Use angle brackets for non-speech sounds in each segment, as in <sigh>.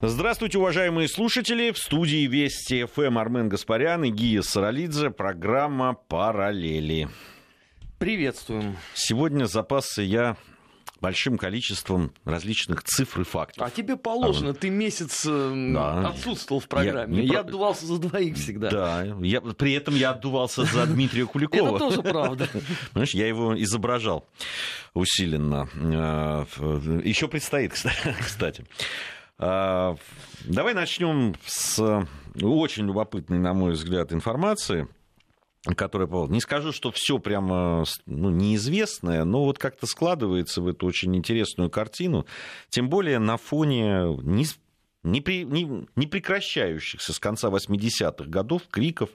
Здравствуйте, уважаемые слушатели. В студии Вести ФМ Армен Гаспарян и Гия Саралидзе. Программа «Параллели». Приветствуем. Сегодня запасся я большим количеством различных цифр и фактов. А тебе положено, а, ты месяц э, да. отсутствовал в программе. Я, я про... отдувался за двоих всегда. Да, я, при этом я отдувался за Дмитрия <laughs> Куликова. Это тоже правда. <laughs> Понимаешь, я его изображал усиленно. Э, Еще предстоит, <laughs> кстати. А, давай начнем с очень любопытной, на мой взгляд, информации которая не скажу, что все прямо ну, неизвестное, но вот как-то складывается в эту очень интересную картину, тем более на фоне не, прекращающихся с конца 80-х годов криков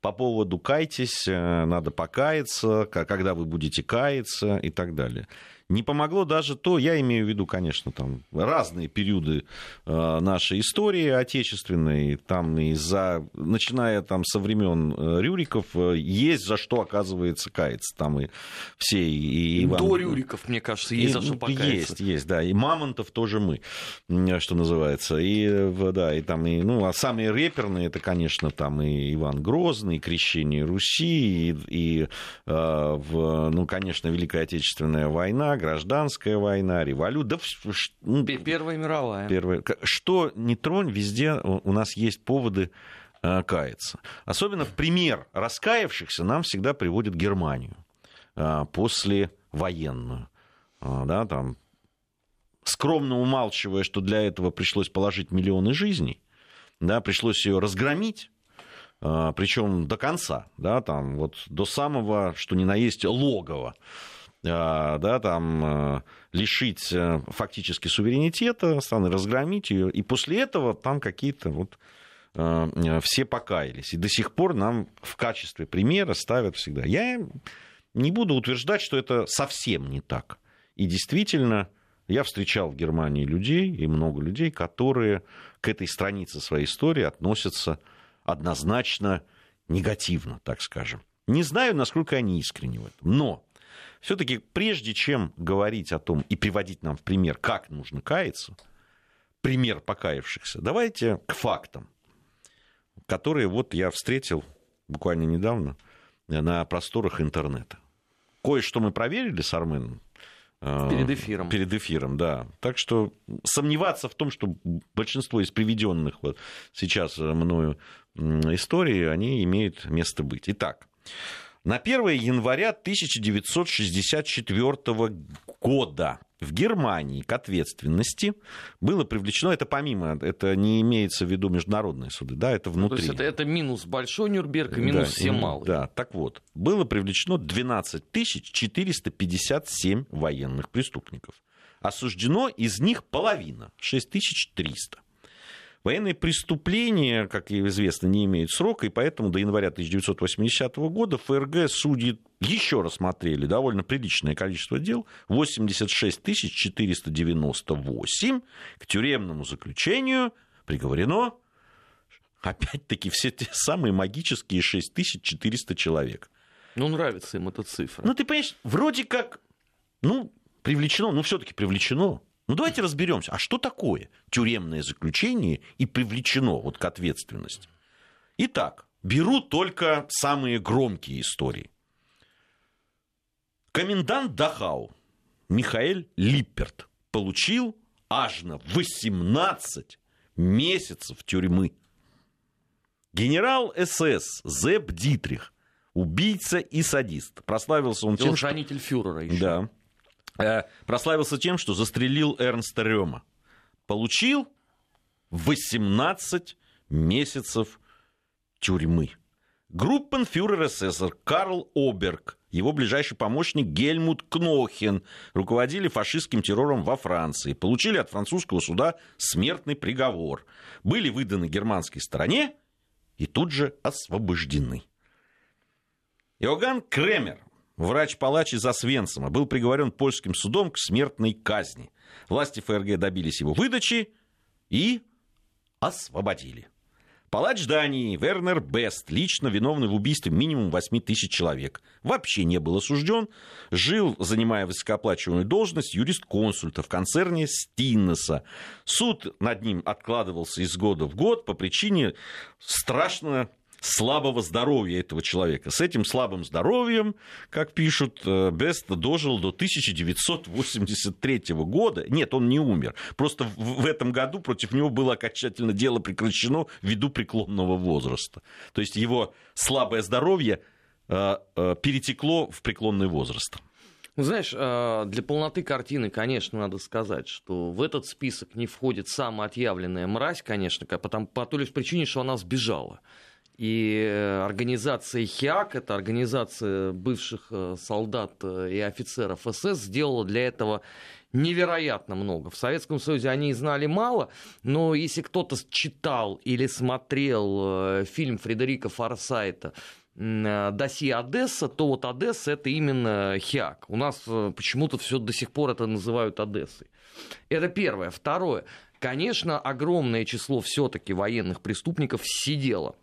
по поводу «кайтесь», «надо покаяться», «когда вы будете каяться» и так далее. Не помогло даже то, я имею в виду, конечно, там разные периоды э, нашей истории отечественной, там и за, начиная там со времен э, Рюриков, э, есть за что, оказывается, каяться. Там и все, и Иван... До Рюриков, мне кажется, есть и, за что ну, покаяться. Есть, есть, да, и Мамонтов тоже мы, что называется. И, да, и там, и, ну, а самые реперные, это, конечно, там и Иван Грозный, и Крещение Руси, и, и в, ну, конечно, Великая Отечественная война, гражданская война, революция. Да, ну, Первая мировая. Первая. Что не тронь, везде у нас есть поводы э, каяться. Особенно в пример раскаявшихся нам всегда приводит Германию э, после военную. Э, да, там, скромно умалчивая, что для этого пришлось положить миллионы жизней, да, пришлось ее разгромить, причем до конца, да, там, вот до самого, что ни на есть, логова. А, да, там, э, лишить э, фактически суверенитета страны, разгромить ее, и после этого там какие-то вот э, все покаялись. И до сих пор нам в качестве примера ставят всегда. Я не буду утверждать, что это совсем не так. И действительно, я встречал в Германии людей, и много людей, которые к этой странице своей истории относятся однозначно негативно, так скажем. Не знаю, насколько они искренни в этом. Но все-таки прежде чем говорить о том и приводить нам в пример, как нужно каяться, пример покаявшихся, давайте к фактам, которые вот я встретил буквально недавно на просторах интернета. Кое-что мы проверили с Арменом. Э, перед эфиром. Перед эфиром, да. Так что сомневаться в том, что большинство из приведенных вот сейчас мною историй, они имеют место быть. Итак, на 1 января 1964 года в Германии к ответственности было привлечено, это помимо, это не имеется в виду международные суды, да, это внутри. Ну, то есть это, это минус большой Нюрнберг и минус да, все малые. Да, так вот, было привлечено 12 457 военных преступников. Осуждено из них половина, 6300. Военные преступления, как известно, не имеют срока, и поэтому до января 1980 года ФРГ судьи еще рассмотрели довольно приличное количество дел, 86 498 к тюремному заключению приговорено опять-таки все те самые магические 6400 человек. Ну, нравится им эта цифра. Ну, ты понимаешь, вроде как, ну, привлечено, ну, все-таки привлечено. Ну давайте разберемся, а что такое тюремное заключение и привлечено вот к ответственности? Итак, беру только самые громкие истории. Комендант Дахау Михаил Липперт получил аж на 18 месяцев тюрьмы. Генерал СС Зеб Дитрих, убийца и садист, прославился он тем, что... фюрера еще. Да, прославился тем, что застрелил Эрнста Рема. Получил 18 месяцев тюрьмы. Группенфюрер СССР Карл Оберг, его ближайший помощник Гельмут Кнохен руководили фашистским террором во Франции, получили от французского суда смертный приговор, были выданы германской стороне и тут же освобождены. Иоганн Кремер, Врач-палач из Освенцима был приговорен польским судом к смертной казни. Власти ФРГ добились его выдачи и освободили. Палач Дании Вернер Бест, лично виновный в убийстве минимум 8 тысяч человек, вообще не был осужден, жил, занимая высокооплачиваемую должность юрист-консульта в концерне Стиннеса. Суд над ним откладывался из года в год по причине страшно слабого здоровья этого человека. С этим слабым здоровьем, как пишут, э, Бест дожил до 1983 года. Нет, он не умер. Просто в этом году против него было окончательно дело прекращено ввиду преклонного возраста. То есть его слабое здоровье э, э, перетекло в преклонный возраст. Ну, знаешь, для полноты картины, конечно, надо сказать, что в этот список не входит самая отъявленная мразь, конечно, потому, по той лишь причине, что она сбежала. И э, организация ХИАК, это организация бывших э, солдат э, и офицеров СС, сделала для этого невероятно много. В Советском Союзе они знали мало, но если кто-то читал или смотрел фильм Фредерика Форсайта «Досье Одесса», то вот Одесса это именно ХИАК. У нас почему-то все до сих пор это называют Одессой. Это первое. Второе. Конечно, огромное число все-таки военных преступников сидело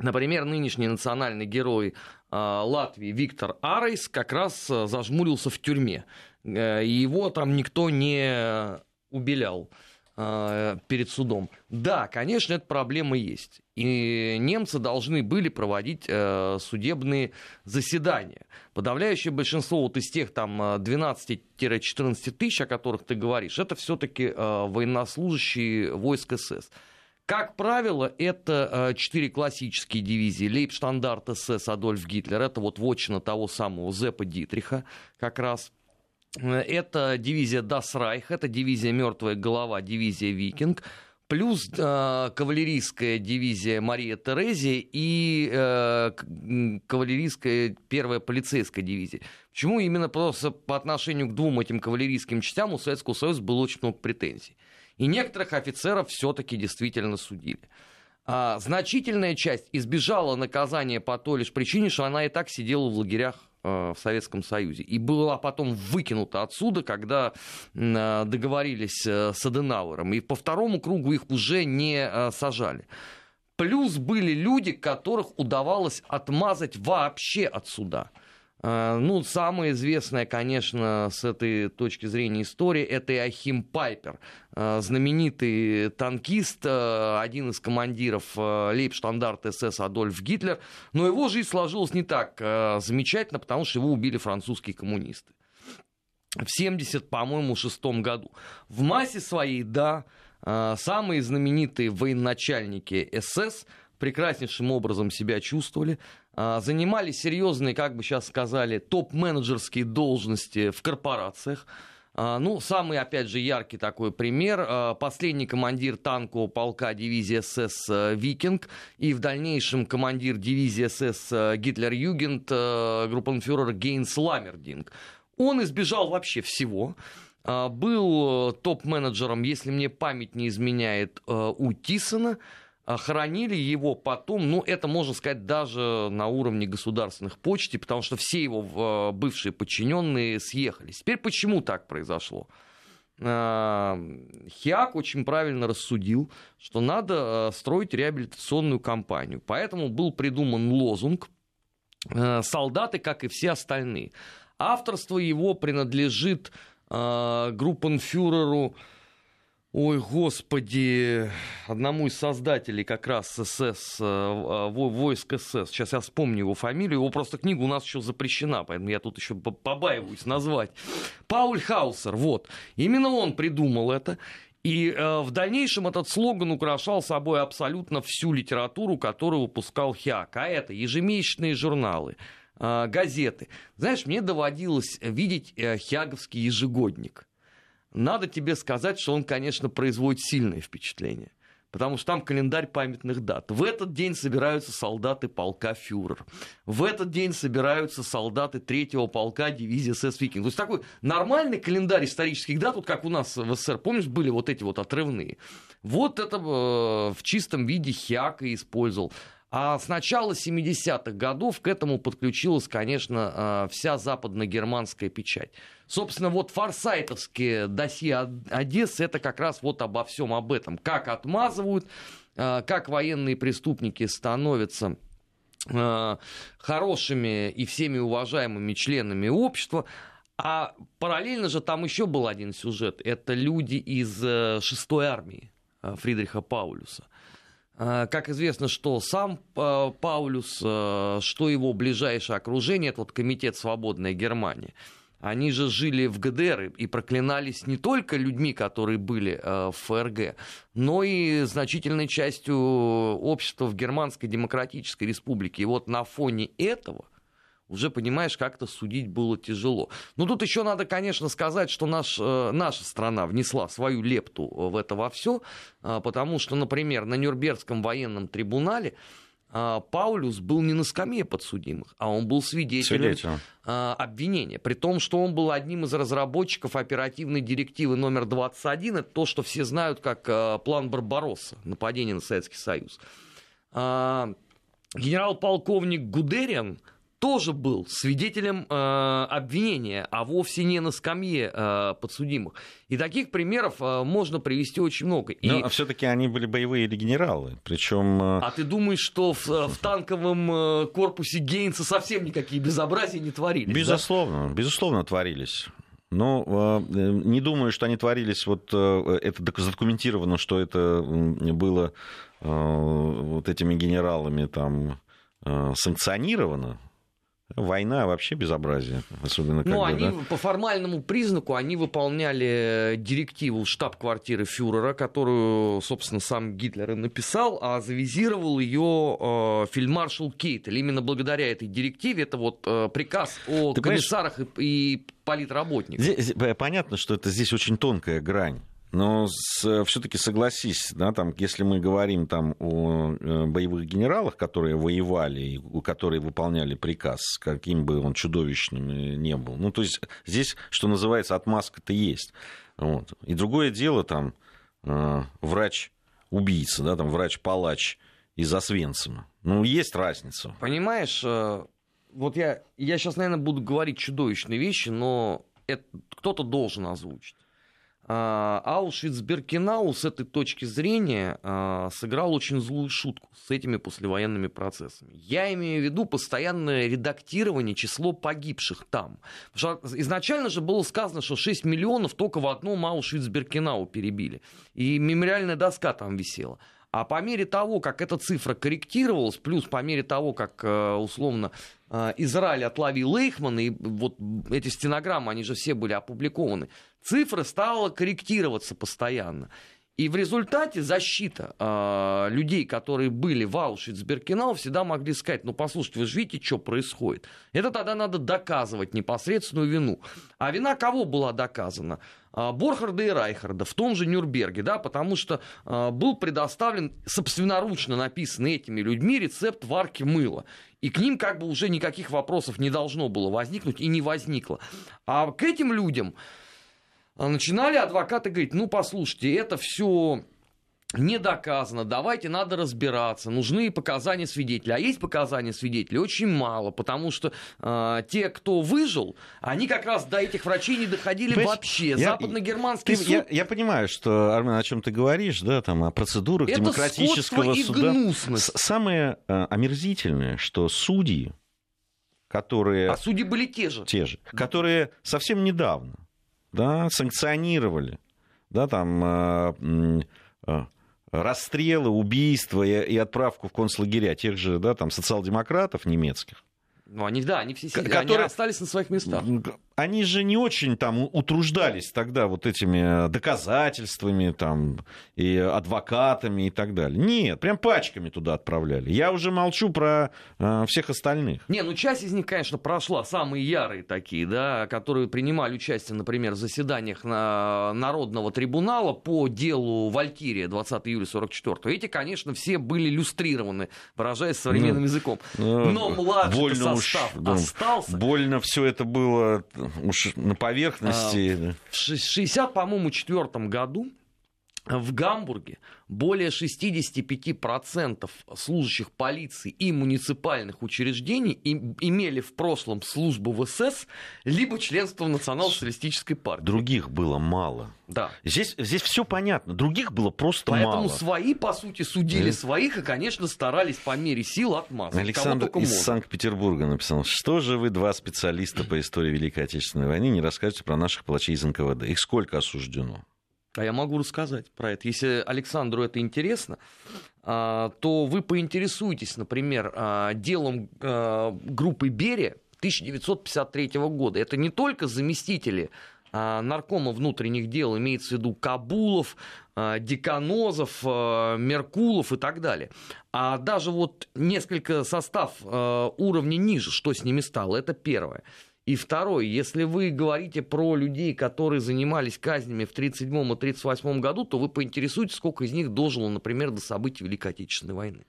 Например, нынешний национальный герой а, Латвии Виктор Арейс как раз а, зажмурился в тюрьме. Э, его там никто не убелял а, перед судом. Да, конечно, эта проблема есть. И немцы должны были проводить э, судебные заседания. Подавляющее большинство вот из тех там 12-14 тысяч, о которых ты говоришь, это все-таки военнослужащие войск СС. Как правило, это э, четыре классические дивизии. Лейбштандарт СС Адольф Гитлер, это вот вотчина того самого Зепа Дитриха как раз. Это дивизия Дасрайх, это дивизия Мертвая голова, дивизия Викинг, плюс э, кавалерийская дивизия Мария Терезия и э, кавалерийская первая полицейская дивизия. Почему именно просто по отношению к двум этим кавалерийским частям у Советского Союза было очень много претензий? И некоторых офицеров все-таки действительно судили. А, значительная часть избежала наказания по той лишь причине, что она и так сидела в лагерях э, в Советском Союзе. И была потом выкинута отсюда, когда э, договорились э, с Аденауэром. И по второму кругу их уже не сажали. Плюс были люди, которых удавалось отмазать вообще от суда. А, ну, самая известная, конечно, с этой точки зрения история, это Иохим Пайпер, а, знаменитый танкист, а, один из командиров лейбштандарта СС Адольф Гитлер, но его жизнь сложилась не так замечательно, потому что его убили французские коммунисты. В 70, по-моему, шестом году. В массе своей, да, самые знаменитые военачальники СС прекраснейшим образом себя чувствовали, занимали серьезные, как бы сейчас сказали, топ-менеджерские должности в корпорациях. А, ну, самый, опять же, яркий такой пример. А, последний командир танкового полка дивизии СС э, «Викинг» и в дальнейшем командир дивизии СС э, «Гитлер-Югент» э, группенфюрер Гейнс Ламердинг. Он избежал вообще всего. Был топ-менеджером, если мне память не изменяет, у Тисона – хранили его потом, ну, это можно сказать даже на уровне государственных почте, потому что все его э, бывшие подчиненные съехались. Теперь почему так произошло? Э, Хиак очень правильно рассудил, что надо строить реабилитационную кампанию. Поэтому был придуман лозунг «Солдаты, как и все остальные». Авторство его принадлежит группенфюреру Ой, господи, одному из создателей как раз СС, э, э, войск СС, сейчас я вспомню его фамилию, его просто книга у нас еще запрещена, поэтому я тут еще побаиваюсь назвать. Пауль Хаусер, вот, именно он придумал это, и э, в дальнейшем этот слоган украшал собой абсолютно всю литературу, которую выпускал ХИАК, а это ежемесячные журналы, э, газеты. Знаешь, мне доводилось видеть э, хиаговский ежегодник – надо тебе сказать, что он, конечно, производит сильное впечатление. Потому что там календарь памятных дат. В этот день собираются солдаты полка Фюрер. В этот день собираются солдаты третьего полка дивизии СС Викинг. То есть такой нормальный календарь исторических дат, вот как у нас в СССР, помнишь, были вот эти вот отрывные. Вот это э, в чистом виде Хиака использовал. А с начала 70-х годов к этому подключилась, конечно, а, вся западно-германская печать. Собственно, вот форсайтовские досье Одессы, это как раз вот обо всем об этом. Как отмазывают, а, как военные преступники становятся а, хорошими и всеми уважаемыми членами общества. А параллельно же там еще был один сюжет. Это люди из э, шестой армии Фридриха Паулюса. А, как известно, что сам а, Паулюс, а, что его ближайшее окружение, это вот комитет «Свободная Германия», они же жили в ГДР и проклинались не только людьми, которые были в ФРГ, но и значительной частью общества в Германской Демократической Республике. И вот на фоне этого уже, понимаешь, как-то судить было тяжело. Но тут еще надо, конечно, сказать, что наш, э, наша страна внесла свою лепту в это во все, э, потому что, например, на Нюрнбергском военном трибунале э, Паулюс был не на скамье подсудимых, а он был свидетелем Свидетель. обвинения. При том, что он был одним из разработчиков оперативной директивы номер 21, это то, что все знают как план Барбаросса, нападение на Советский Союз. Генерал-полковник Гудериан – тоже был свидетелем э, обвинения, а вовсе не на скамье э, подсудимых. И таких примеров э, можно привести очень много. И... Но все-таки они были боевые или генералы, причем. Э... А ты думаешь, что в, э, в танковом э, корпусе Гейнса совсем никакие безобразия не творились? Безусловно, да? безусловно творились. Но э, не думаю, что они творились, вот э, это задокументировано, что это было э, вот этими генералами там санкционировано. Война вообще безобразие, особенно когда... Ну, они да? по формальному признаку, они выполняли директиву штаб-квартиры фюрера, которую, собственно, сам Гитлер и написал, а завизировал ее э, фельдмаршал Кейтель. Именно благодаря этой директиве, это вот э, приказ о Ты комиссарах и, и политработниках. Здесь, понятно, что это здесь очень тонкая грань. Но все-таки согласись, да, там, если мы говорим там, о э, боевых генералах, которые воевали, которые выполняли приказ, каким бы он чудовищным ни был. Ну, то есть здесь, что называется, отмазка-то есть. Вот. И другое дело, там, э, врач-убийца, да, там, врач-палач из Освенцима. Ну, есть разница. Понимаешь, э, вот я, я сейчас, наверное, буду говорить чудовищные вещи, но это кто-то должен озвучить. А, Аушвиц-Беркинау с этой точки зрения а, сыграл очень злую шутку с этими послевоенными процессами. Я имею в виду постоянное редактирование число погибших там. Что изначально же было сказано, что 6 миллионов только в одном Аушвиц-Беркинау перебили. И мемориальная доска там висела. А по мере того, как эта цифра корректировалась, плюс по мере того, как э, условно э, Израиль отловил Лейхмана, и вот эти стенограммы, они же все были опубликованы, цифра стала корректироваться постоянно. И в результате защита э, людей, которые были в Аушвиц-Беркинау, всегда могли сказать, ну, послушайте, вы же видите, что происходит. Это тогда надо доказывать непосредственную вину. А вина кого была доказана? Э, Борхарда и Райхарда в том же Нюрнберге, да, потому что э, был предоставлен собственноручно написанный этими людьми рецепт варки мыла. И к ним как бы уже никаких вопросов не должно было возникнуть и не возникло. А к этим людям а начинали адвокаты говорить, ну, послушайте, это все не доказано, давайте надо разбираться, нужны показания свидетелей. А есть показания свидетелей очень мало, потому что э, те, кто выжил, они как раз до этих врачей не доходили Понимаешь, вообще. Я, Западно-германский суд... Я, я понимаю, что, Армен, о чем ты говоришь, да, там, о процедурах Это демократического суда. Гнусность. Самое э, омерзительное, что судьи, которые... А судьи были те же. Те же, которые совсем недавно да, санкционировали, да, там, э, э, расстрелы, убийства и, и отправку в концлагеря тех же, да, там, социал-демократов немецких. Ну, они, да, они все сидели, которые... они остались на своих местах они же не очень там утруждались тогда вот этими доказательствами там, и адвокатами и так далее. Нет, прям пачками туда отправляли. Я уже молчу про э, всех остальных. Не, ну часть из них, конечно, прошла, самые ярые такие, да, которые принимали участие, например, в заседаниях на Народного трибунала по делу Валькирия 20 июля 44 Эти, конечно, все были люстрированы, выражаясь современным ну, языком. Ну, Но младший состав уж, остался. Больно все это было уж на поверхности. А, в 60, по-моему, четвертом году в Гамбурге более 65% служащих полиции и муниципальных учреждений имели в прошлом службу в СС либо членство в национал-социалистической партии. Других было мало. Да. Здесь, здесь все понятно. Других было просто Поэтому мало. Поэтому свои, по сути, судили да. своих и, конечно, старались по мере сил отмазать. Александр из можно. Санкт-Петербурга написал, что же вы, два специалиста по истории Великой Отечественной войны, не расскажете про наших палачей из НКВД? Их сколько осуждено? А я могу рассказать про это. Если Александру это интересно, а, то вы поинтересуетесь, например, а, делом а, группы Берия 1953 года. Это не только заместители наркома внутренних дел, имеется в виду Кабулов, Деканозов, Меркулов и так далее. А даже вот несколько состав уровня ниже, что с ними стало, это первое. И второе, если вы говорите про людей, которые занимались казнями в 1937 и 1938 году, то вы поинтересуетесь, сколько из них дожило, например, до событий Великой Отечественной войны.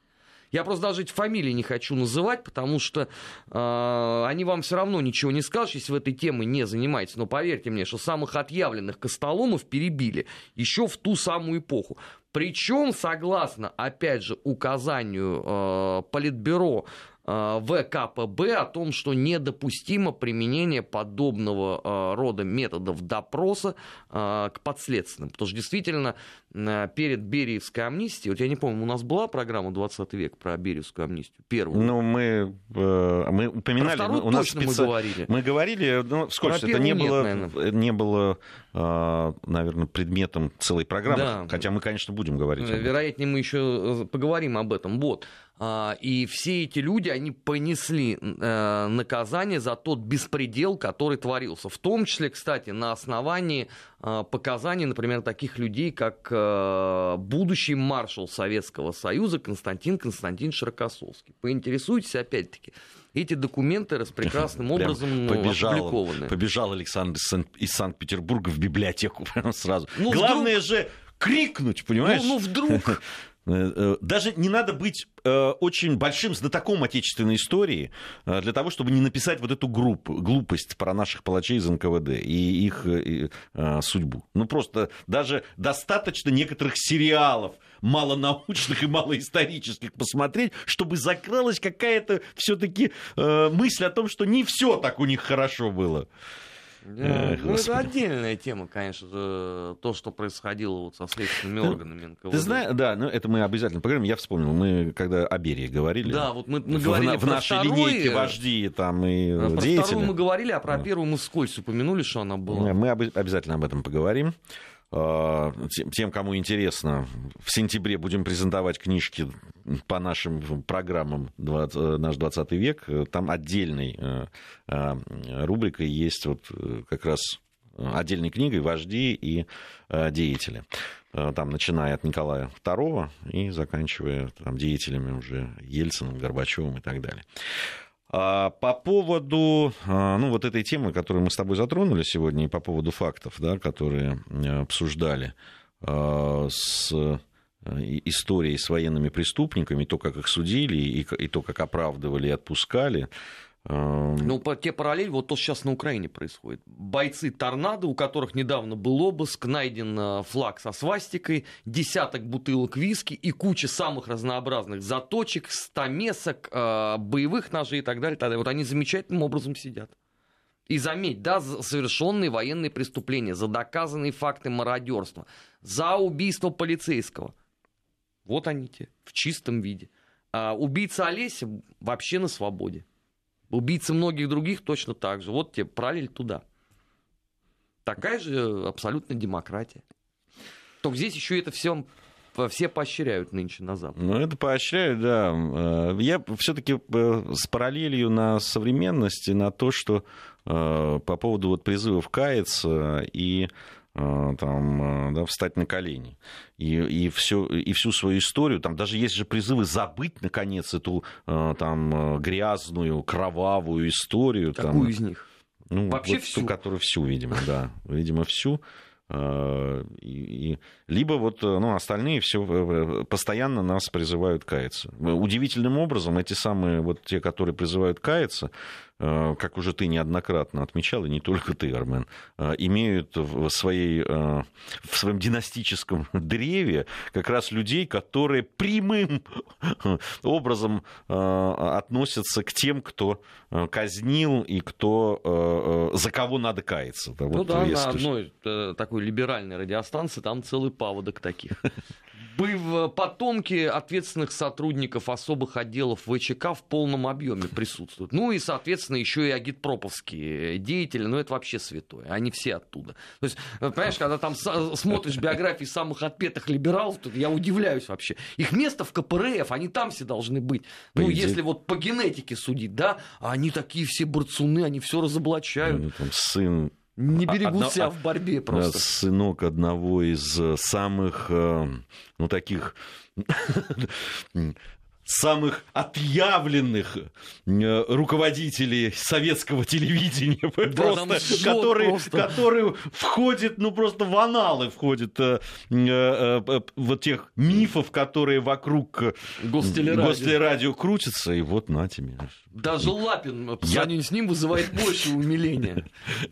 Я просто даже эти фамилии не хочу называть, потому что э, они вам все равно ничего не скажут, если в этой теме не занимаетесь. Но поверьте мне, что самых отъявленных костоломов перебили еще в ту самую эпоху. Причем, согласно, опять же, указанию э, Политбюро ВКПБ о том, что недопустимо применение подобного э, рода методов допроса э, к подследственным. Потому что действительно перед Бериевской амнистией, вот я не помню, у нас была программа 20 век про Бериевскую амнистию, первую? Ну, мы, мы упоминали, про у нас специ... мы говорили. Мы говорили, ну, сколько это не было, нет, не было, наверное, предметом целой программы, да. хотя мы, конечно, будем говорить. Вероятнее, мы еще поговорим об этом. Вот. А, и все эти люди, они понесли э, наказание за тот беспредел, который творился. В том числе, кстати, на основании а, показаний, например, таких людей, как э, будущий маршал Советского Союза Константин Константин Широкосовский. Поинтересуйтесь, опять-таки, эти документы <laughs> прекрасным образом ну, побежал, опубликованы. Побежал Александр из Санкт-Петербурга в библиотеку <laughs> прямо сразу. Ну, Главное вдруг... же крикнуть, понимаешь? Ну, ну вдруг <laughs> даже не надо быть э, очень большим знатоком отечественной истории для того, чтобы не написать вот эту группу, глупость про наших палачей из НКВД и их судьбу. Ну просто даже достаточно некоторых сериалов малонаучных и малоисторических посмотреть, чтобы закралась какая-то все-таки мысль о том, что не все так у них хорошо было. Да, ну, это отдельная тема, конечно, то, что происходило вот со следственными органами НКВД. Ты знаешь, да, ну это мы обязательно поговорим. Я вспомнил, мы когда о Берии говорили. Да, вот мы, мы говорили в, в нашей второй, линейке вожди там и про деятели. Про вторую мы говорили, а про первую мы вскользь упомянули, что она была. Мы обязательно об этом поговорим. А, тем, кому интересно, в сентябре будем презентовать книжки по нашим программам «Наш 20 век». Там отдельной э, э, рубрикой есть вот э, как раз отдельной книгой «Вожди и деятели». Там, начиная от Николая II и заканчивая там, деятелями уже Ельциным, Горбачевым и так далее. А, по поводу а, ну, вот этой темы, которую мы с тобой затронули сегодня, и по поводу фактов, да, которые э, обсуждали а, с э, историей с военными преступниками, то, как их судили, и то, как оправдывали и отпускали, ну, по те параллели, вот то сейчас на Украине происходит. Бойцы торнадо, у которых недавно был обыск, найден э, флаг со свастикой, десяток бутылок виски и куча самых разнообразных заточек, стамесок, э, боевых ножей и так далее, так далее. Вот они замечательным образом сидят. И заметь, да, за совершенные военные преступления, за доказанные факты мародерства, за убийство полицейского. Вот они те, в чистом виде. А убийца Олеся вообще на свободе. Убийцы многих других точно так же. Вот тебе параллель туда. Такая же абсолютно демократия. Только здесь еще это все все поощряют нынче на Западе. Ну, это поощряют, да. Э, я все-таки э, с параллелью на современности, на то, что э, по поводу вот призывов каяться и там, э, да, встать на колени. И, и, всю, и всю свою историю, там даже есть же призывы забыть, наконец, эту э, там, грязную, кровавую историю. Какую там, из них? Ну, Вообще вот всю? Ту, которую всю, видимо, <laughs> да. Видимо, всю. И, и, либо вот ну, остальные все постоянно нас призывают каяться. Удивительным образом эти самые вот те, которые призывают каяться, Э, как уже ты неоднократно отмечал, и не только ты, Армен, э, имеют в, своей, э, в своем династическом <laughs> древе как раз людей, которые прямым <laughs> образом относятся к тем, кто казнил и кто, за кого надо каяться. Ну вот да, на одной такой либеральной радиостанции там целый паводок таких. <laughs> потомки ответственных сотрудников особых отделов ВЧК в полном объеме присутствуют. Ну и, соответственно, еще и агитпроповские деятели, ну это вообще святое, они все оттуда. То есть, понимаешь, когда там смотришь биографии самых отпетых либералов, то я удивляюсь вообще. Их место в КПРФ, они там все должны быть. Ну, если вот по генетике судить, да, а они такие все борцуны, они все разоблачают. Ну, там сын не берегут Одно, себя в борьбе просто. Сынок одного из э, самых, э, ну, таких <laughs> самых отъявленных э, руководителей советского телевидения, <laughs> да, просто, который, просто. который входит, ну просто в аналы входит э, э, э, вот тех мифов, которые вокруг Гостелерадио. Гостелерадио крутятся, и вот на тебе. Даже Лапин по сравнению с ним вызывает больше умиления,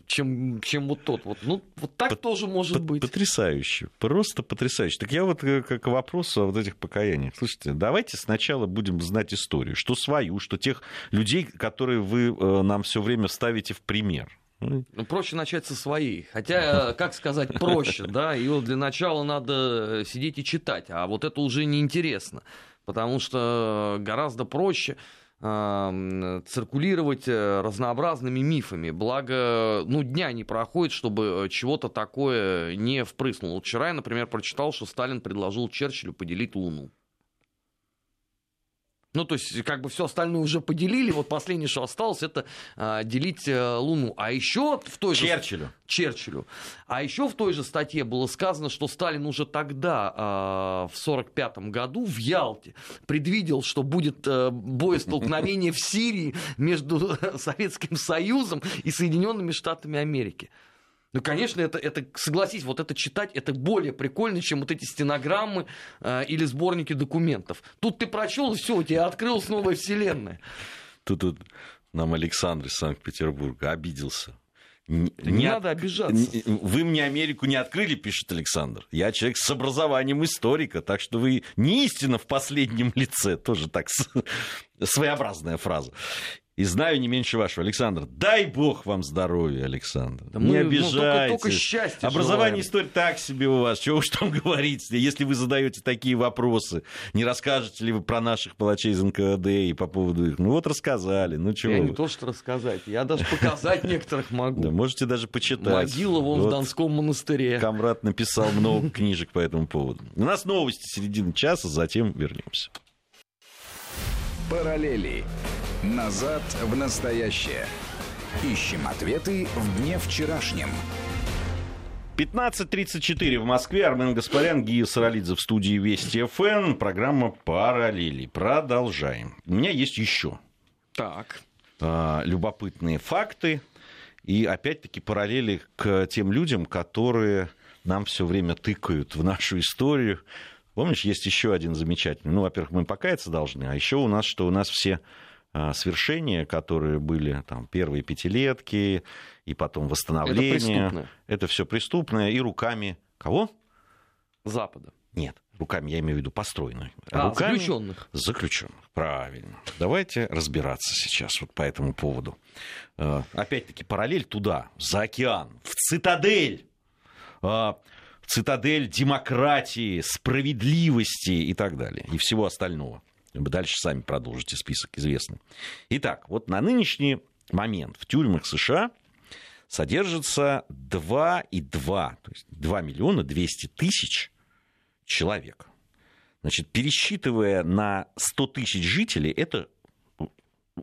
чем, чем вот тот. Вот, ну, вот так тоже может быть. Потрясающе, просто потрясающе. Так я вот э, к вопросу о вот этих покаяниях. Слушайте, давайте сначала будем знать историю, что свою, что тех людей, которые вы э, нам все время ставите в пример. Ну, проще начать со своей. Хотя, э, <laughs> как сказать, проще, да, ее для начала надо сидеть и читать, а вот это уже неинтересно, потому что гораздо проще циркулировать э, разнообразными мифами. Благо, ну, дня не проходит, чтобы чего-то такое не впрыснуло. Вчера я, например, прочитал, что Сталин предложил Черчиллю поделить Луну. Ну, то есть, как бы все остальное уже поделили. Вот последнее, что осталось, это а, делить а, Луну. А еще в той же... Черчиллю. Черчиллю. А еще в той же статье было сказано, что Сталин уже тогда, а, в 1945 году, в Ялте, предвидел, что будет а, боестолкновение в Сирии между Советским Союзом и Соединенными Штатами Америки. Ну, конечно, это, это, согласись, вот это читать, это более прикольно, чем вот эти стенограммы э, или сборники документов. Тут ты прочел, и все, у тебя открылась новая вселенная. Тут, тут нам Александр из Санкт-Петербурга обиделся. Не, не надо обижаться. Вы мне Америку не открыли, пишет Александр. Я человек с образованием историка, так что вы не истина в последнем <laughs> лице. Тоже так своеобразная фраза. И знаю не меньше вашего. Александр, дай бог вам здоровья, Александр. Да не мы, обижайтесь. Ну, только, только счастья Образование истории так себе у вас. Чего уж там <laughs> говорить, если вы задаете такие вопросы. Не расскажете ли вы про наших палачей из НКВД и по поводу их? Ну вот рассказали. Ну чего Я вы? не то, что рассказать. Я даже показать <laughs> некоторых могу. Да, можете даже почитать. Могила вон в Донском монастыре. Камрад написал много <laughs> книжек по этому поводу. У нас новости середины часа, затем вернемся. Параллели. Назад в настоящее. Ищем ответы в дне вчерашнем. 15.34 в Москве. Армен Гаспарян, Гия Саралидзе в студии Вести ФН. Программа «Параллели». Продолжаем. У меня есть еще так. А, любопытные факты. И опять-таки параллели к тем людям, которые нам все время тыкают в нашу историю. Помнишь, есть еще один замечательный. Ну, во-первых, мы покаяться должны, а еще у нас, что у нас все свершения, которые были там первые пятилетки и потом восстановление. Это, это все преступное и руками кого? Запада. Нет, руками я имею в виду построенных. А, руками заключенных. Заключенных, правильно. Давайте разбираться сейчас вот по этому поводу. А, опять-таки параллель туда, за океан, в цитадель а, цитадель демократии, справедливости и так далее, и всего остального. Дальше сами продолжите список известный. Итак, вот на нынешний момент в тюрьмах США содержится 2,2, то есть 2 миллиона 200 тысяч человек. Значит, пересчитывая на 100 тысяч жителей, это,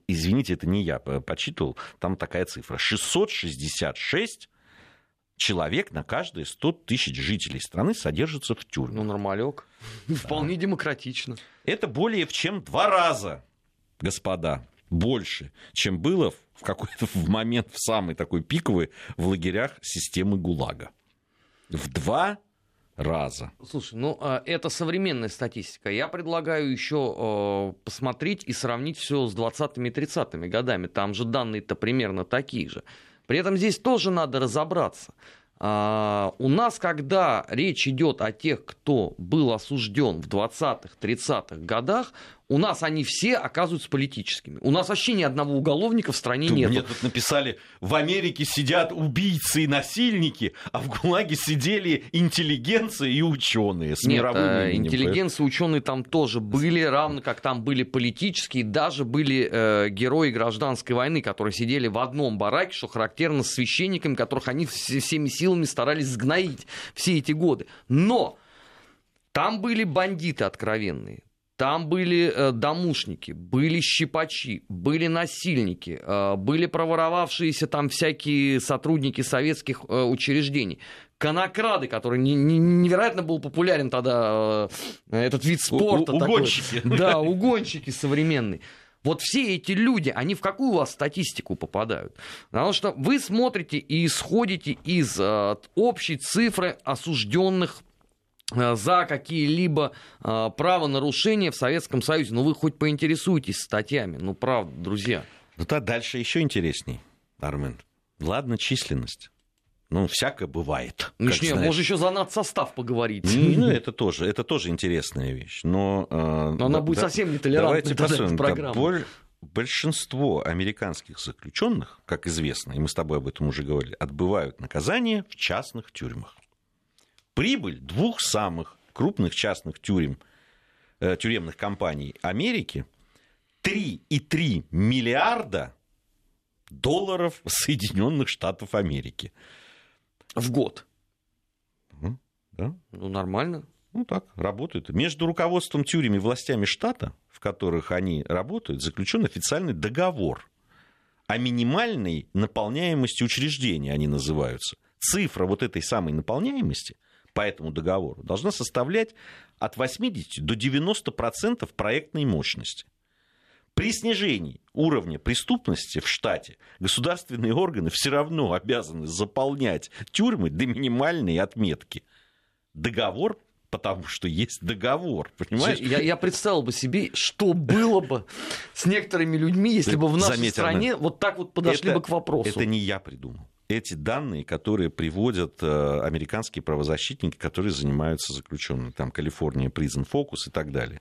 извините, это не я подсчитывал, там такая цифра, 666 человек на каждые 100 тысяч жителей страны содержится в тюрьме. Ну, нормалек. Да. Вполне демократично. Это более чем два раза, господа, больше, чем было в какой-то в момент, в самый такой пиковый, в лагерях системы ГУЛАГа. В два раза. Слушай, ну а, это современная статистика. Я предлагаю еще э, посмотреть и сравнить все с 20-ми и 30-ми годами. Там же данные-то примерно такие же. При этом здесь тоже надо разобраться. А, у нас, когда речь идет о тех, кто был осужден в 20-х, 30-х годах, у нас они все оказываются политическими. У нас вообще ни одного уголовника в стране нет. Мне тут написали, в Америке сидят убийцы и насильники, а в ГУЛАГе сидели интеллигенция и ученые с Нет, мировым э, именем. интеллигенция, ученые там тоже были, равно как там были политические, даже были э, герои гражданской войны, которые сидели в одном бараке, что характерно с священниками, которых они вс- всеми силами старались сгноить все эти годы. Но там были бандиты откровенные. Там были э, домушники, были щипачи, были насильники, э, были проворовавшиеся там всякие сотрудники советских э, учреждений. Конокрады, который не- не- невероятно был популярен тогда, э, этот вид спорта. У- такой. угонщики. Да, угонщики современные. Вот все эти люди, они в какую у вас статистику попадают? Потому что вы смотрите и исходите из э, общей цифры осужденных за какие-либо э, правонарушения в Советском Союзе. Ну, вы хоть поинтересуйтесь статьями. Ну, правда, друзья. Ну, то дальше еще интересней, Армен. Ладно, численность. Ну, всякое бывает. Ну, не, знаешь. можно еще за надсостав поговорить. Ну, <laughs> это тоже, это тоже интересная вещь. Но, э, Но она да- будет да- совсем нетолерантной Давайте посмотрим. Боль- Большинство американских заключенных, как известно, и мы с тобой об этом уже говорили, отбывают наказание в частных тюрьмах. Прибыль двух самых крупных частных тюрем, э, тюремных компаний Америки 3,3 миллиарда долларов <laughs> Соединенных Штатов Америки. В год. Да? Ну, нормально. Ну так, работают. Между руководством тюрем и властями штата, в которых они работают, заключен официальный договор о минимальной наполняемости учреждения, они называются. Цифра вот этой самой наполняемости по этому договору должна составлять от 80 до 90% проектной мощности. При снижении уровня преступности в штате государственные органы все равно обязаны заполнять тюрьмы до минимальной отметки. Договор, потому что есть договор, понимаешь? Я, я представил бы себе, что было бы с некоторыми людьми, если бы в нашей Заметь, стране вот так вот подошли Это- бы к вопросу. Это не я придумал. Эти данные, которые приводят э, американские правозащитники, которые занимаются заключенными, там Калифорния, Prison Focus и так далее.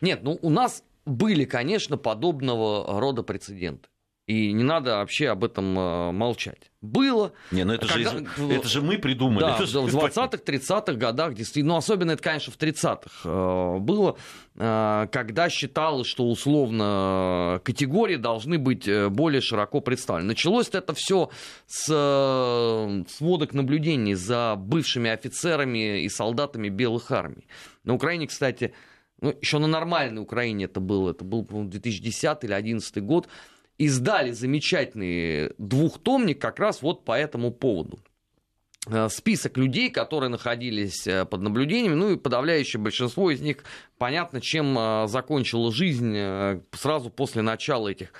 Нет, ну у нас были, конечно, подобного рода прецеденты. И не надо вообще об этом э, молчать. Было. Не, ну это, Когда- же, это же мы придумали. Да, Это в же- 20-х, 30-х годах, действительно, ну, особенно это, конечно, в 30-х э, было, э, когда считалось, что условно категории должны быть более широко представлены. Началось это все с сводок наблюдений за бывшими офицерами и солдатами белых армий. На Украине, кстати, ну, еще на нормальной Украине это было, это был, по-моему, 2010 или 2011 год, издали замечательный двухтомник как раз вот по этому поводу э, список людей, которые находились э, под наблюдением, ну и подавляющее большинство из них, понятно, чем э, закончила жизнь сразу после начала этих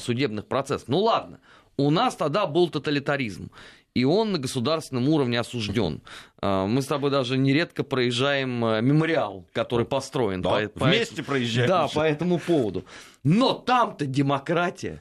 судебных процессов. Ну ладно, у нас тогда был тоталитаризм. И он на государственном уровне осужден. Э, Мы с тобой даже нередко проезжаем э, мемориал, который построен. Да, по- по- вместе проезжаем. Да, по этому поводу. Но там-то демократия.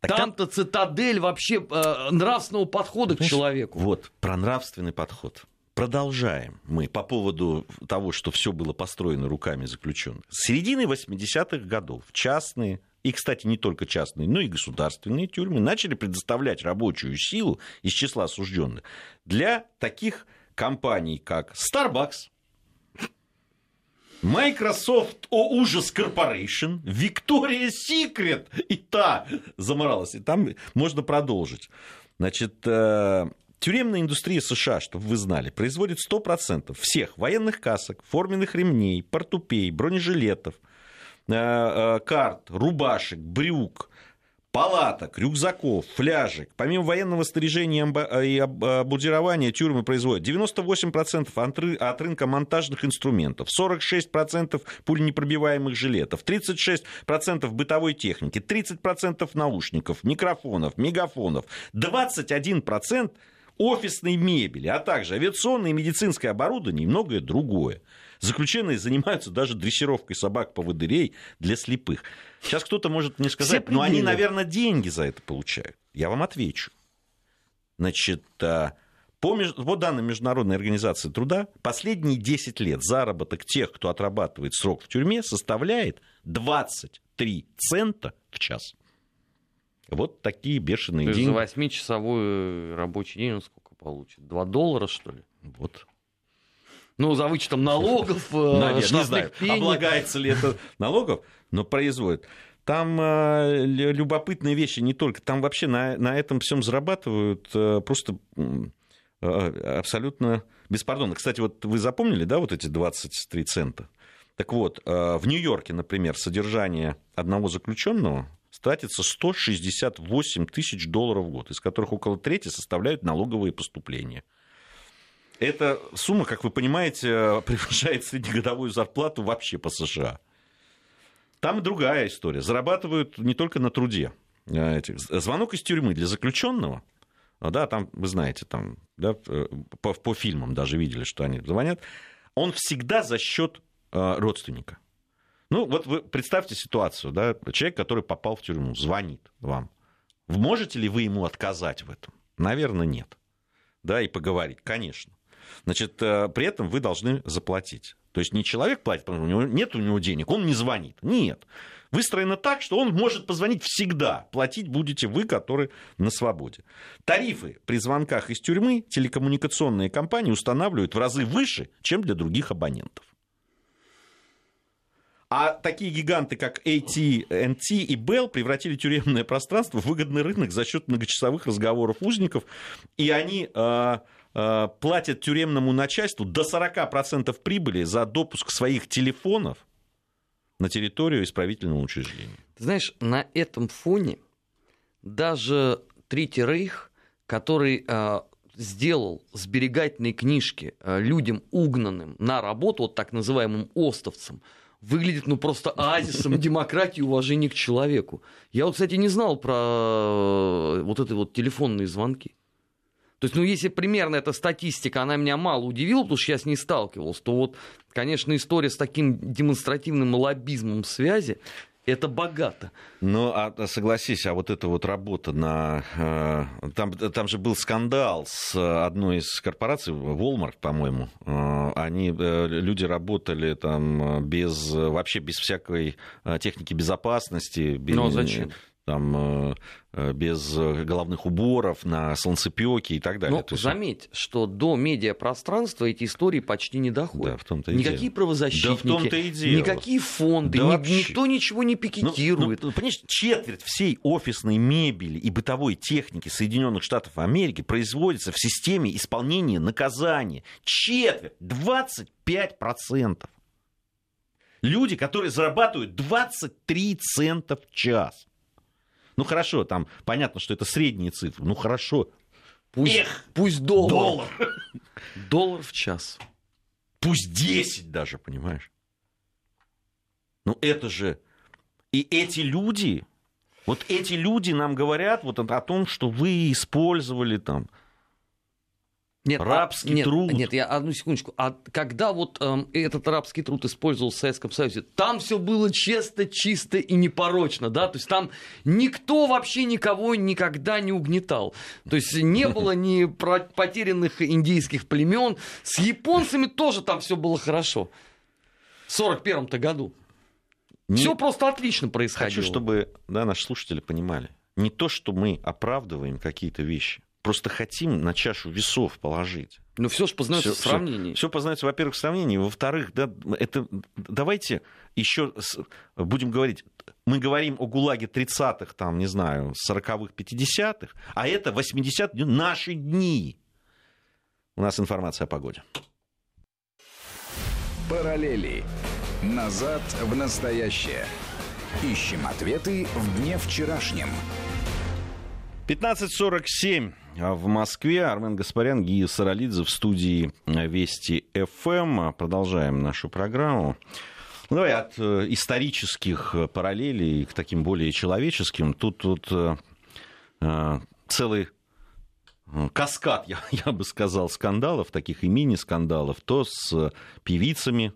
Так там- Там-то цитадель вообще э, нравственного подхода к Понимаешь, человеку. Вот, про нравственный подход. Продолжаем мы по поводу того, что все было построено руками заключенных. С середины 80-х годов частные, и, кстати, не только частные, но и государственные тюрьмы начали предоставлять рабочую силу из числа осужденных для таких компаний, как Starbucks, Microsoft, о ужас, Corporation, Victoria's Secret, и та заморалась. И там можно продолжить. Значит, э, тюремная индустрия США, чтобы вы знали, производит 100% всех военных касок, форменных ремней, портупей, бронежилетов, карт, рубашек, брюк, палаток, рюкзаков, фляжек. Помимо военного снаряжения и об- обмундирования тюрьмы производят 98% от ры- от рынка монтажных инструментов, 46% пуленепробиваемых жилетов, 36% бытовой техники, 30% наушников, микрофонов, мегафонов, 21% офисной мебели, а также авиационное и медицинское оборудование и многое другое. Заключенные занимаются даже дрессировкой собак-поводырей для слепых. Сейчас кто-то может мне сказать, ну они, наверное, деньги за это получают. Я вам отвечу. Значит, а, по, по данным Международной организации труда, последние 10 лет заработок тех, кто отрабатывает срок в тюрьме, составляет 23 цента в час. Вот такие бешеные То деньги. за 8-часовой рабочий день он сколько получит? 2 доллара, что ли? Вот. Ну, за вычетом налогов, э, не знаю, облагается ли это налогов, но производит. Там э, любопытные вещи не только. Там вообще на, на этом всем зарабатывают э, просто э, абсолютно беспардонно. Кстати, вот вы запомнили, да, вот эти 23 цента? Так вот, э, в Нью-Йорке, например, содержание одного заключенного тратится 168 тысяч долларов в год, из которых около трети составляют налоговые поступления. Эта сумма, как вы понимаете, <laughs> превышает среднегодовую зарплату вообще по США. Там другая история. Зарабатывают не только на труде. Э, звонок из тюрьмы для заключенного, да, там, вы знаете, там, да, э, по, по фильмам даже видели, что они звонят, он всегда за счет э, родственника. Ну, вот вы представьте ситуацию, да, человек, который попал в тюрьму, звонит вам. Можете ли вы ему отказать в этом? Наверное, нет. Да, и поговорить, конечно. Значит, при этом вы должны заплатить. То есть не человек платит, потому что у него нет у него денег, он не звонит. Нет. Выстроено так, что он может позвонить всегда. Платить будете вы, который на свободе. Тарифы при звонках из тюрьмы телекоммуникационные компании устанавливают в разы выше, чем для других абонентов. А такие гиганты, как AT&T и Bell превратили тюремное пространство в выгодный рынок за счет многочасовых разговоров узников, и они э, Э, платят тюремному начальству до 40% прибыли за допуск своих телефонов на территорию исправительного учреждения. Ты знаешь, на этом фоне даже Третий Рейх, который э, сделал сберегательные книжки э, людям, угнанным на работу, вот так называемым остовцам, выглядит ну просто оазисом демократии и уважения к человеку. Я вот, кстати, не знал про вот эти вот телефонные звонки. То есть, ну, если примерно эта статистика, она меня мало удивила, потому что я с ней сталкивался, то вот, конечно, история с таким демонстративным лоббизмом связи, это богато. Ну, а, а согласись, а вот эта вот работа на... Э, там, там же был скандал с одной из корпораций, Walmart, по-моему. Э, они, э, люди работали там без, вообще без всякой техники безопасности. Без, ну, а зачем? Там, э, без головных уборов, на солнцепеке и так далее. Но есть... заметь, что до медиапространства эти истории почти не доходят. Да, в том-то и Никакие дело. правозащитники, да в том-то и дело. никакие фонды, да ни, никто ничего не пикетирует. Ну, ну, понимаешь, четверть всей офисной мебели и бытовой техники Соединенных Штатов Америки производится в системе исполнения наказания. Четверть, 25%. Люди, которые зарабатывают 23 цента в час. Ну хорошо, там понятно, что это средние цифры. Ну хорошо. Пусть, Эх, пусть доллар. Доллар. доллар в час. Пусть 10 даже, понимаешь? Ну это же... И эти люди, вот эти люди нам говорят вот о том, что вы использовали там нет, а, рабский а, нет, труд. Нет, я одну секундочку. А когда вот эм, этот рабский труд использовался в Советском Союзе, там все было чисто, чисто и непорочно, да? То есть там никто вообще никого никогда не угнетал. То есть не было <laughs> ни потерянных индийских племен. С японцами тоже там все было хорошо. В 41-то году. Не... Все просто отлично происходило. Хочу, чтобы да, наши слушатели понимали. Не то, что мы оправдываем какие-то вещи просто хотим на чашу весов положить. Ну, все же познается всё, в сравнении. Все, познается, во-первых, в сравнении. Во-вторых, да, это, давайте еще будем говорить. Мы говорим о ГУЛАГе 30-х, там, не знаю, 40-х, 50-х, а это 80-е наши дни. У нас информация о погоде. Параллели. Назад в настоящее. Ищем ответы в дне вчерашнем. 15.47 в Москве. Армен Гаспарян, Гия Саралидзе в студии Вести ФМ. Продолжаем нашу программу. Ну, давай от э, исторических параллелей к таким более человеческим. Тут, тут э, э целый каскад, <laughs> я, я бы сказал, скандалов, таких и мини-скандалов, то с певицами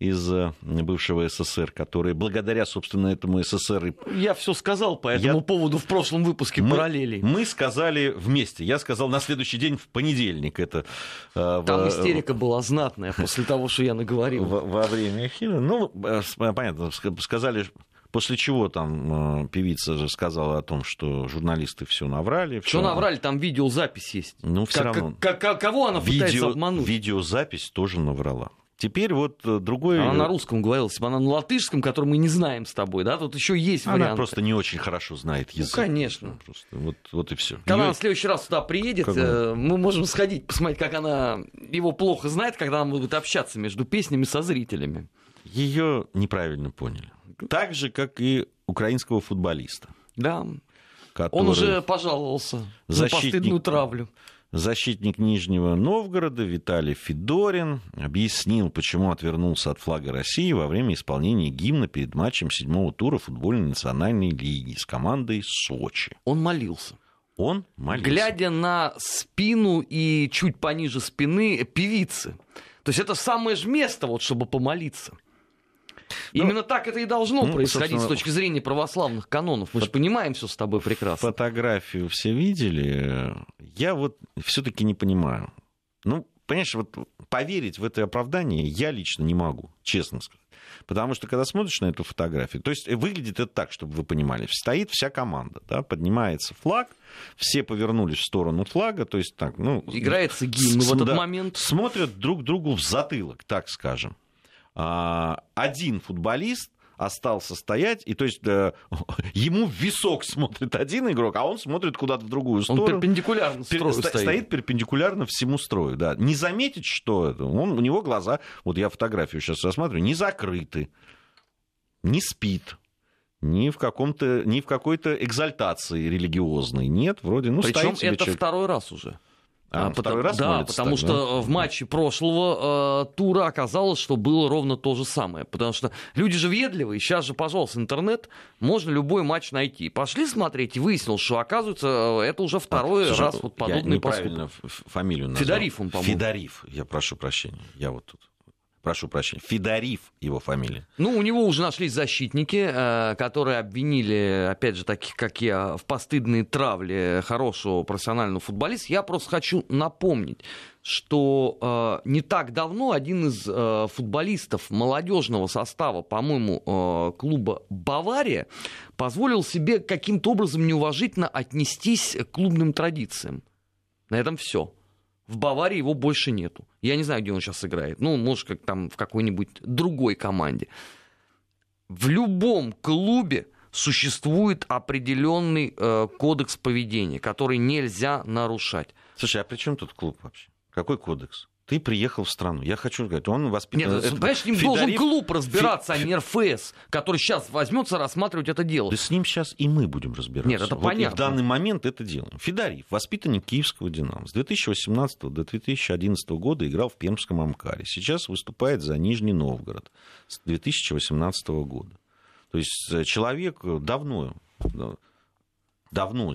из э, бывшего СССР, которые благодаря, собственно, этому СССР... Я все сказал по этому я... поводу в прошлом выпуске мы, параллелей. Мы сказали вместе. Я сказал на следующий день, в понедельник. Это, э, Там в... истерика была знатная после того, что я наговорил. Во, время эфира. Ну, э, понятно, сказали После чего там э, певица же сказала о том, что журналисты все наврали. Что наврали, там видеозапись есть. Ну, все равно. Как, как, кого она Видео, пытается обмануть? Видеозапись тоже наврала. Теперь вот э, другой... Она на русском говорила, если бы она на латышском, который мы не знаем с тобой, да, тут еще есть она варианты. Она просто не очень хорошо знает язык. Ну, конечно. Просто, вот, вот и все. Когда Её... она в следующий раз сюда приедет, как... Э, мы можем сходить, посмотреть, как она его плохо знает, когда она будет общаться между песнями со зрителями. Ее неправильно поняли. Так же, как и украинского футболиста. Да. Он уже пожаловался защитник, на постыдную травлю. Защитник Нижнего Новгорода Виталий Федорин объяснил, почему отвернулся от флага России во время исполнения гимна перед матчем седьмого тура футбольной национальной лиги с командой Сочи. Он молился. Он молился. Глядя на спину и чуть пониже спины певицы. То есть это самое же место, вот, чтобы помолиться. Ну, Именно так это и должно ну, происходить с точки зрения православных канонов. Мы же понимаем все с тобой прекрасно. Фотографию все видели. Я вот все-таки не понимаю. Ну, понимаешь, вот поверить в это оправдание я лично не могу, честно сказать. Потому что, когда смотришь на эту фотографию, то есть выглядит это так, чтобы вы понимали, стоит вся команда, да, поднимается флаг, все повернулись в сторону флага, то есть так, ну... Играется гимн в этот да, момент. Смотрят друг другу в затылок, так скажем. А, один футболист остался стоять, и то есть да, <laughs> ему в висок смотрит один игрок, а он смотрит куда-то в другую сторону. Он перпендикулярно строю стоит. стоит перпендикулярно всему строю, да. Не заметить, что это, он, у него глаза, вот я фотографию сейчас рассматриваю, не закрыты, не спит, ни в каком-то, ни в какой-то экзальтации религиозной. Нет, вроде, ну, Причем это человек. второй раз уже. А, второй раз Да, потому так, что да? в матче прошлого э, тура оказалось, что было ровно то же самое. Потому что люди же въедливые. Сейчас же, пожалуйста, интернет, можно любой матч найти. Пошли смотреть и выяснилось, что, оказывается, э, это уже второй а, раз вот подобный я неправильно поступок. фамилию назвал. Федориф он, по-моему. Федориф, я прошу прощения. Я вот тут прошу прощения, Федорив его фамилия. Ну, у него уже нашлись защитники, э, которые обвинили, опять же, таких, как я, в постыдной травле хорошего профессионального футболиста. Я просто хочу напомнить, что э, не так давно один из э, футболистов молодежного состава, по-моему, клуба Бавария, позволил себе каким-то образом неуважительно отнестись к клубным традициям. На этом все. В Баварии его больше нету. Я не знаю, где он сейчас играет. Ну, может, как там в какой-нибудь другой команде. В любом клубе существует определенный э, кодекс поведения, который нельзя нарушать. Слушай, а при чем тут клуб вообще? Какой кодекс? Ты приехал в страну. Я хочу сказать, он воспитан... Нет, это, понимаешь, с ним Федорив... должен клуб разбираться, Фи... а не РФС, который сейчас возьмется рассматривать это дело. Да с ним сейчас и мы будем разбираться. Нет, это вот понятно. В данный момент это делаем. Федорив, воспитанник киевского «Динамо», с 2018 до 2011 года играл в Пермском Амкаре. Сейчас выступает за Нижний Новгород с 2018 года. То есть э, человек давно, давно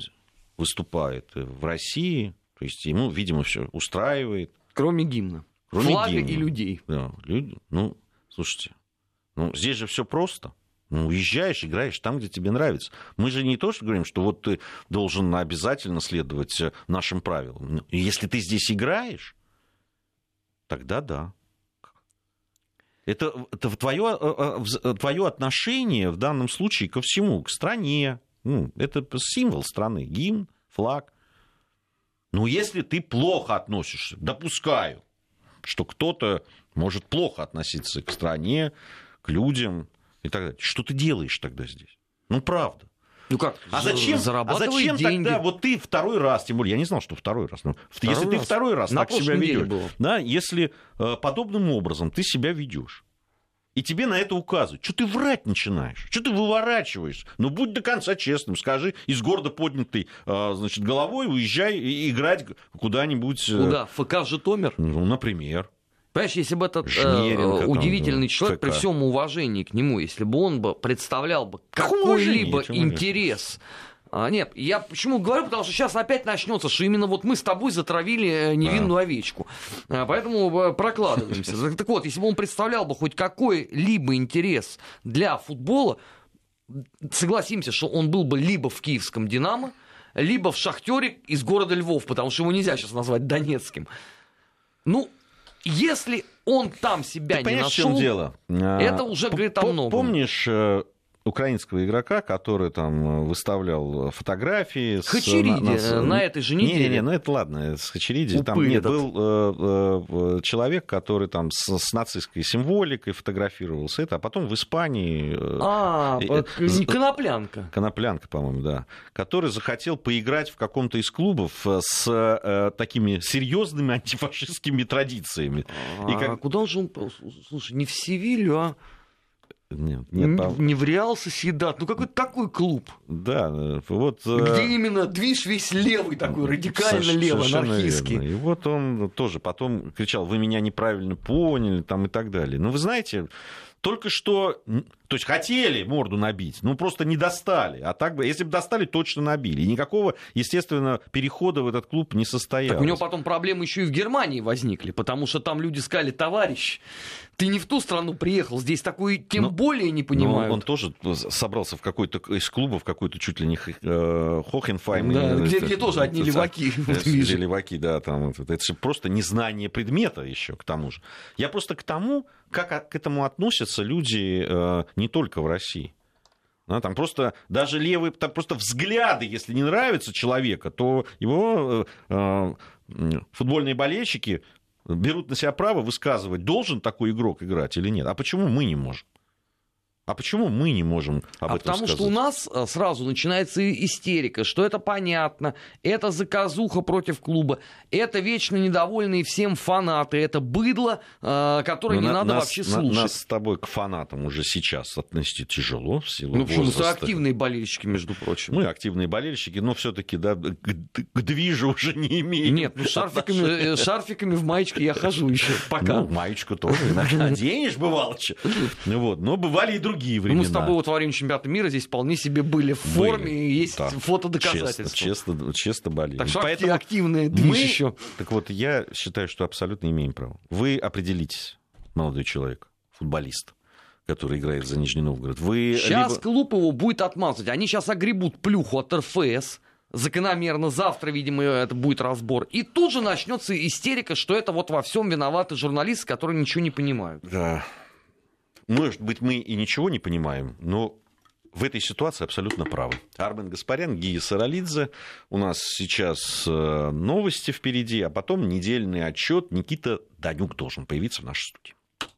выступает в России, то есть ему, видимо, все устраивает. Кроме гимна. Кроме Флага гимна. и людей. Да, люди. Ну, слушайте, ну, здесь же все просто. Ну, уезжаешь, играешь там, где тебе нравится. Мы же не то, что говорим, что вот ты должен обязательно следовать э, нашим правилам. Ну, если ты здесь играешь, тогда да. Это, это твое, э, э, твое отношение в данном случае ко всему, к стране. Ну, это символ страны, гимн, флаг. Ну, если ты плохо относишься, допускаю, что кто-то может плохо относиться к стране, к людям и так далее. Что ты делаешь тогда здесь? Ну, правда. Ну как? А зачем, а зачем деньги. тогда вот ты второй раз, тем более, я не знал, что второй раз, но второй если раз. ты второй раз На так себя ведешь, да, если э, подобным образом ты себя ведешь, и тебе на это указывают. Что ты врать начинаешь? Что ты выворачиваешь? Ну, будь до конца честным, скажи, из города поднятой а, значит, головой уезжай и играть куда-нибудь. Э, Куда? ФК Житомир? Ну, например. Понимаешь, если бы этот э, удивительный там, человек, ФК. при всем уважении к нему, если бы он бы представлял бы какой-либо интерес А, нет, я почему говорю, потому что сейчас опять начнется, что именно вот мы с тобой затравили э, невинную а. овечку. А, поэтому э, прокладываемся. <laughs> Так вот, если бы он представлял бы хоть какой-либо интерес для футбола, согласимся, что он был бы либо в киевском «Динамо», либо в «Шахтере» из города Львов, потому что его нельзя сейчас назвать донецким. Ну, если он там себя Ты не нашел, дело? это уже говорит о многом. Помнишь э, украинского игрока, который там э, выставлял фотографии. Хачериди с, на, на, на этой же неделе. Не, не, ну это ладно, с Хачериди. Там нет, был э, э, человек, который там с, с нацистской символикой фотографировался, это, а потом в Испании... Э, а, э, э, Коноплянка. Коноплянка, по-моему, да. Который захотел поиграть в каком-то из клубов с э, такими серьезными антифашистскими традициями. А, И как... куда же он... Слушай, не в Севилью, а нет, нет, по... Не в Реал Соседат, ну какой-то такой клуб. Да, вот... Э, Где именно движ весь левый такой, радикально Соверш... левый, анархистский. Верно. И вот он тоже потом кричал, вы меня неправильно поняли, там и так далее. Но вы знаете, только что, то есть хотели морду набить, ну просто не достали. А так бы, если бы достали, точно набили. И никакого, естественно, перехода в этот клуб не состоялось. Так у него потом проблемы еще и в Германии возникли, потому что там люди сказали, товарищ, ты не в ту страну приехал, здесь такой тем но, более не понимают. он тоже собрался в какой-то из клубов, какой-то чуть ли не э, Хохенфайм. Да, где, где тоже одни леваки. Где леваки, да, там. Это, это же просто незнание предмета еще к тому же. Я просто к тому, как к этому относятся люди э, не только в России. Да, там просто даже левые, там просто взгляды, если не нравятся человека, то его э, э, футбольные болельщики берут на себя право высказывать, должен такой игрок играть или нет. А почему мы не можем? А почему мы не можем об а этом потому сказать? что у нас э, сразу начинается истерика, что это понятно, это заказуха против клуба, это вечно недовольные всем фанаты, это быдло, э, которое Но ну, не на, надо нас, вообще слушать. Нас с тобой к фанатам уже сейчас относиться тяжело в силу Ну почему? Мы активные болельщики, между прочим. Мы активные болельщики, но все-таки да, к, к движу уже не имеем. Нет, ну шарфиками, э, шарфиками в маечке я хожу еще пока. Ну, маечку тоже наденешь, <laughs> бывало. Вот, но бывали и другие другие времена. Ну, мы с тобой вот во время чемпионата мира здесь вполне себе были в форме, были, и есть да. фотодоказательства. Честно, честно, честно болели. Так что Поэтому активные мы... еще. Так вот, я считаю, что абсолютно имеем право. Вы определитесь, молодой человек, футболист который играет за Нижний Новгород. Вы сейчас либо... клуб его будет отмазывать. Они сейчас огребут плюху от РФС, закономерно завтра, видимо, это будет разбор. И тут же начнется истерика, что это вот во всем виноваты журналисты, которые ничего не понимают. Да. Может быть, мы и ничего не понимаем, но в этой ситуации абсолютно правы. Армен Гаспарян, Гия Саралидзе. У нас сейчас э, новости впереди, а потом недельный отчет. Никита Данюк должен появиться в нашей студии.